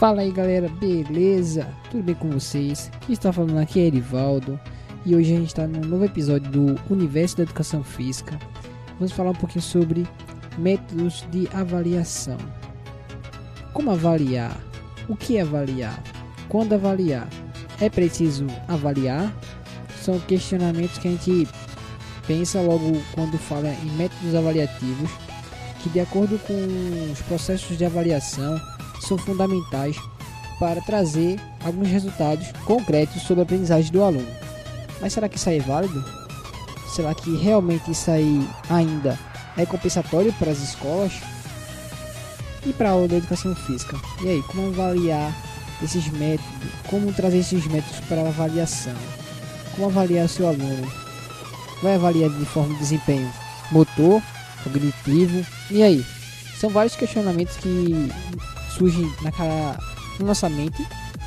Fala aí galera, beleza? Tudo bem com vocês? Quem está falando aqui é Erivaldo e hoje a gente está num novo episódio do Universo da Educação Física. Vamos falar um pouquinho sobre métodos de avaliação. Como avaliar? O que avaliar? Quando avaliar? É preciso avaliar? São questionamentos que a gente pensa logo quando fala em métodos avaliativos, que de acordo com os processos de avaliação são fundamentais para trazer alguns resultados concretos sobre a aprendizagem do aluno. Mas será que isso aí é válido? Será que realmente isso aí ainda é compensatório para as escolas? E para a aula da educação física? E aí, como avaliar esses métodos? Como trazer esses métodos para a avaliação? Como avaliar seu aluno? Vai avaliar de forma de desempenho motor, cognitivo? E aí? São vários questionamentos que surgem na, cara, na nossa mente,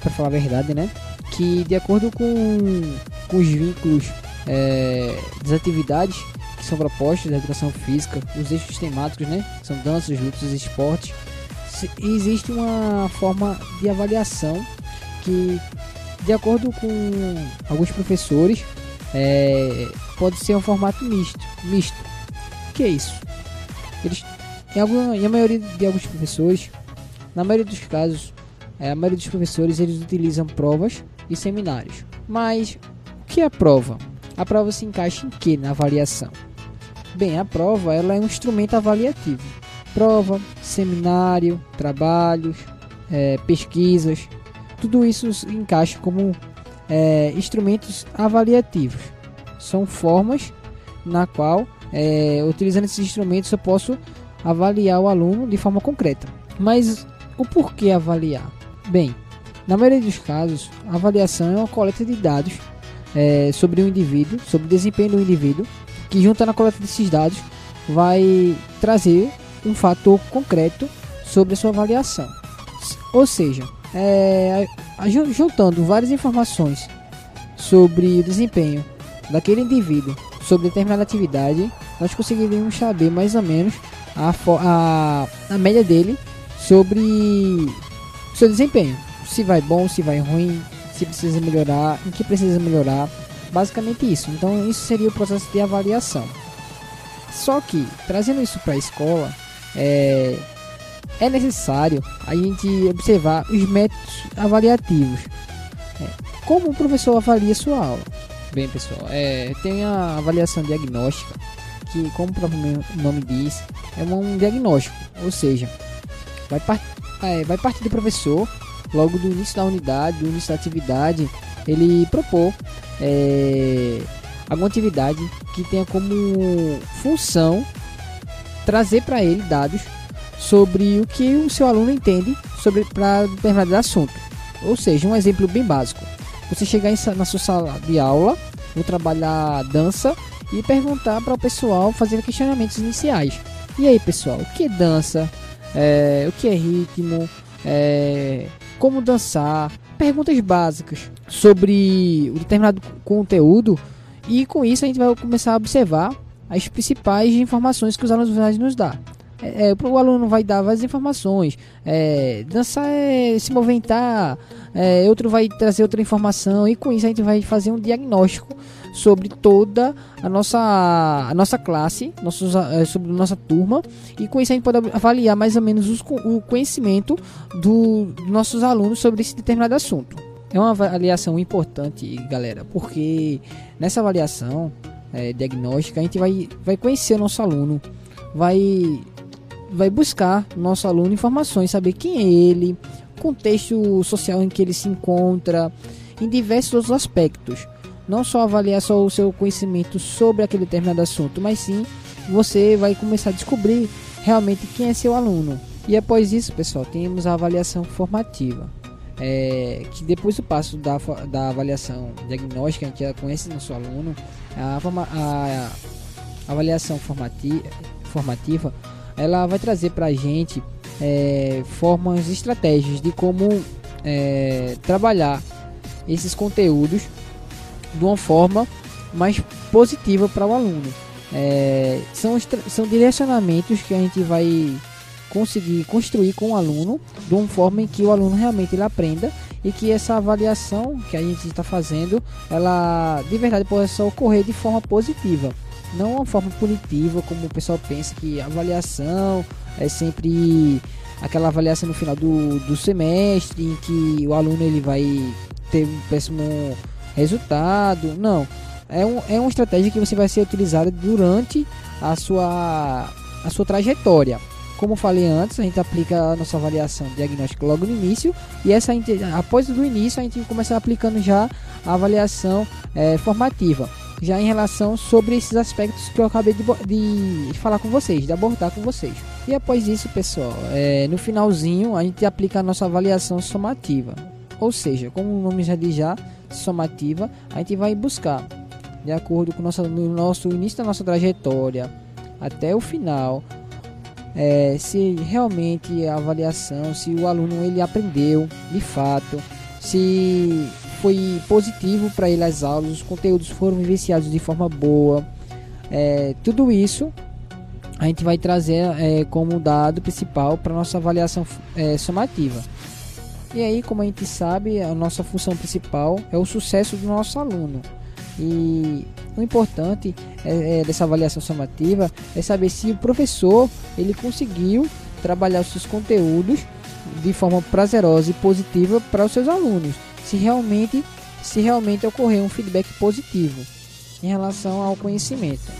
para falar a verdade, né? Que de acordo com, com os vínculos é, das atividades que são propostas da educação física, os eixos temáticos, né? São danças, lutas esportes. Existe uma forma de avaliação que, de acordo com alguns professores, é, pode ser um formato misto. Misto. O que é isso? Eles, em, alguma, em a maioria de alguns professores, na maioria dos casos, é, a maioria dos professores eles utilizam provas e seminários. Mas o que é a prova? A prova se encaixa em que na avaliação? Bem, a prova ela é um instrumento avaliativo. Prova, seminário, trabalhos, é, pesquisas, tudo isso se encaixa como é, instrumentos avaliativos. São formas na qual, é, utilizando esses instrumentos, eu posso avaliar o aluno de forma concreta. Mas o porquê avaliar? Bem, na maioria dos casos, a avaliação é uma coleta de dados é, sobre o indivíduo, sobre o desempenho do indivíduo, que junto na coleta desses dados vai trazer um fator concreto sobre a sua avaliação. Ou seja, é, juntando várias informações sobre o desempenho daquele indivíduo sobre determinada atividade, nós conseguiríamos saber mais ou menos a, a, a média dele sobre seu desempenho. Se vai bom, se vai ruim, se precisa melhorar, em que precisa melhorar. Basicamente isso. Então isso seria o processo de avaliação. Só que, trazendo isso para a escola, é, é necessário a gente observar os métodos avaliativos. É, como o professor avalia sua aula? Bem, pessoal, é, tem a avaliação diagnóstica, que, como o próprio nome diz, é um diagnóstico, ou seja, vai, part... é, vai partir do professor, logo do início da unidade, do início da atividade, ele propor é, alguma atividade que tenha como função trazer para ele dados sobre o que o seu aluno entende sobre para determinado assunto. Ou seja, um exemplo bem básico. Você chegar em, na sua sala de aula, vou trabalhar dança e perguntar para o pessoal fazer questionamentos iniciais. E aí, pessoal, o que é dança? É, o que é ritmo, é, como dançar, perguntas básicas sobre o determinado conteúdo e com isso a gente vai começar a observar as principais informações que os alunos nos dar. É, é, o aluno vai dar várias informações. É, dançar é se movimentar, é, outro vai trazer outra informação, e com isso a gente vai fazer um diagnóstico sobre toda a nossa, a nossa classe, nossos, eh, sobre nossa turma, e com isso a gente pode avaliar mais ou menos os, o conhecimento do, dos nossos alunos sobre esse determinado assunto. É uma avaliação importante, galera, porque nessa avaliação é, diagnóstica a gente vai, vai conhecer o nosso aluno, vai, vai buscar no nosso aluno informações, saber quem é ele, contexto social em que ele se encontra, em diversos outros aspectos não só avaliar só o seu conhecimento sobre aquele determinado assunto, mas sim você vai começar a descobrir realmente quem é seu aluno. E após isso, pessoal, temos a avaliação formativa. É, que depois do passo da, da avaliação diagnóstica, a gente já conhece nosso aluno, a, a, a avaliação formativa ela vai trazer para a gente é, formas, estratégias de como é, trabalhar esses conteúdos de uma forma mais positiva para o aluno. É, são, são direcionamentos que a gente vai conseguir construir com o aluno de uma forma em que o aluno realmente ele aprenda e que essa avaliação que a gente está fazendo, ela de verdade possa ocorrer de forma positiva, não uma forma punitiva como o pessoal pensa que avaliação é sempre aquela avaliação no final do, do semestre em que o aluno ele vai ter um péssimo resultado. Não, é, um, é uma estratégia que você vai ser utilizada durante a sua, a sua trajetória. Como falei antes, a gente aplica a nossa avaliação diagnóstica logo no início e essa após do início a gente começa aplicando já a avaliação é, formativa, já em relação sobre esses aspectos que eu acabei de, de, falar com vocês, de abordar com vocês. E após isso, pessoal, é, no finalzinho a gente aplica a nossa avaliação somativa, ou seja, como o nome já diz já, somativa, a gente vai buscar de acordo com o nosso, no nosso início da nossa trajetória até o final, é, se realmente a avaliação, se o aluno ele aprendeu de fato, se foi positivo para ele as aulas, os conteúdos foram vivenciados de forma boa, é, tudo isso a gente vai trazer é, como dado principal para nossa avaliação é, somativa. E aí, como a gente sabe, a nossa função principal é o sucesso do nosso aluno. E o importante é, é, dessa avaliação somativa é saber se o professor ele conseguiu trabalhar os seus conteúdos de forma prazerosa e positiva para os seus alunos. Se realmente, se realmente ocorrer um feedback positivo em relação ao conhecimento.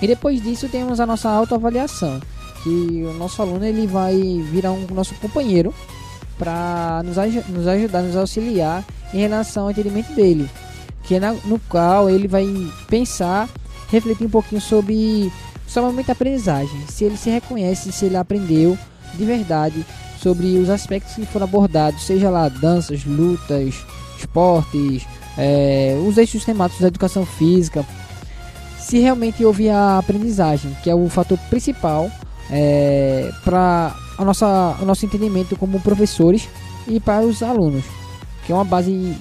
E depois disso temos a nossa autoavaliação, que o nosso aluno ele vai virar um nosso companheiro para nos, nos ajudar, nos auxiliar em relação ao entendimento dele que é na, no qual ele vai pensar, refletir um pouquinho sobre somente a aprendizagem, se ele se reconhece, se ele aprendeu de verdade sobre os aspectos que foram abordados, seja lá danças, lutas, esportes, é, os eixos temáticos da educação física, se realmente houve a aprendizagem, que é o fator principal é, para a nossa, o nosso entendimento como professores e para os alunos, que é uma base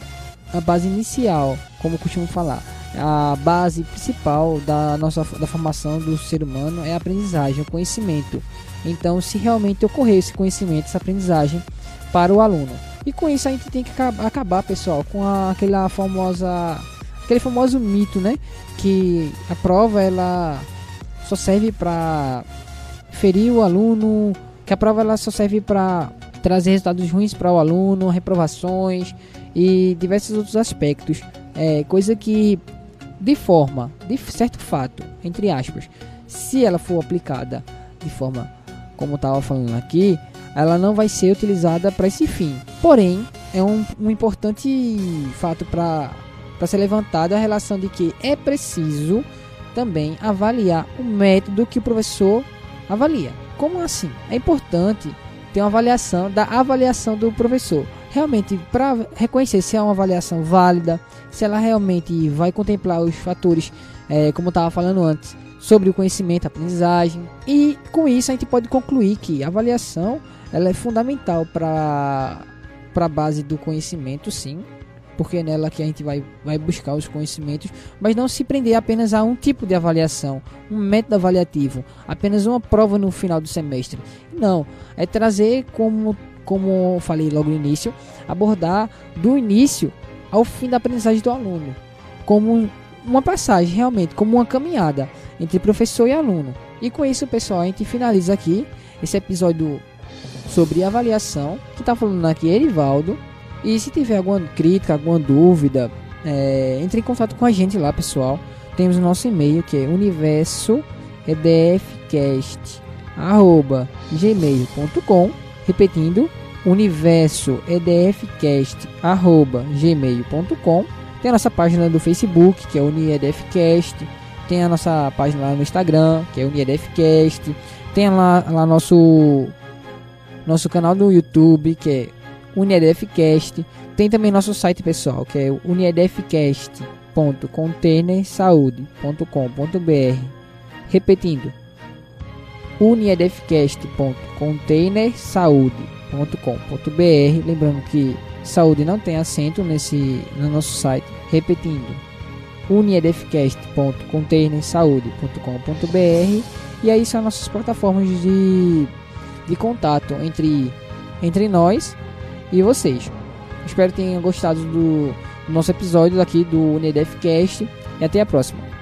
a base inicial, como costumo falar. A base principal da nossa da formação do ser humano é a aprendizagem, o conhecimento. Então, se realmente ocorrer esse conhecimento, essa aprendizagem para o aluno. E com isso a gente tem que acabar, pessoal, com a, aquela famosa aquele famoso mito, né, que a prova ela só serve para ferir o aluno, que a prova ela só serve para trazer resultados ruins para o aluno, reprovações, e diversos outros aspectos. É, coisa que, de forma, de certo fato, entre aspas, se ela for aplicada de forma como estava falando aqui, ela não vai ser utilizada para esse fim. Porém, é um, um importante fato para ser levantado a relação de que é preciso também avaliar o método que o professor avalia. Como assim? É importante ter uma avaliação da avaliação do professor realmente para reconhecer se é uma avaliação válida, se ela realmente vai contemplar os fatores, é, como eu estava falando antes, sobre o conhecimento, a aprendizagem. E com isso a gente pode concluir que a avaliação ela é fundamental para a base do conhecimento, sim, porque é nela que a gente vai, vai buscar os conhecimentos, mas não se prender apenas a um tipo de avaliação, um método avaliativo, apenas uma prova no final do semestre. Não, é trazer como como falei logo no início, abordar do início ao fim da aprendizagem do aluno, como uma passagem realmente, como uma caminhada entre professor e aluno. E com isso, pessoal, a gente finaliza aqui esse episódio sobre avaliação, que está falando aqui Erivaldo. E se tiver alguma crítica, alguma dúvida, é, entre em contato com a gente lá, pessoal. Temos o nosso e-mail que é universoedfcast.gmail.com Repetindo, universo edfcast@gmail.com. Tem a nossa página do Facebook, que é UniEDFcast. Tem a nossa página lá no Instagram, que é UniEDFcast. Tem lá, lá nosso nosso canal no YouTube, que é UniEDFcast. Tem também nosso site pessoal, que é uniedfcast.containersaude.com.br. Repetindo, uniedfcast.containersaude.com.br. Lembrando que saúde não tem acento nesse no nosso site. Repetindo, uniedfcast.containersaude.com.br. E aí são nossas plataformas de, de contato entre, entre nós e vocês. Espero que tenham gostado do nosso episódio aqui do Unidefcast e até a próxima.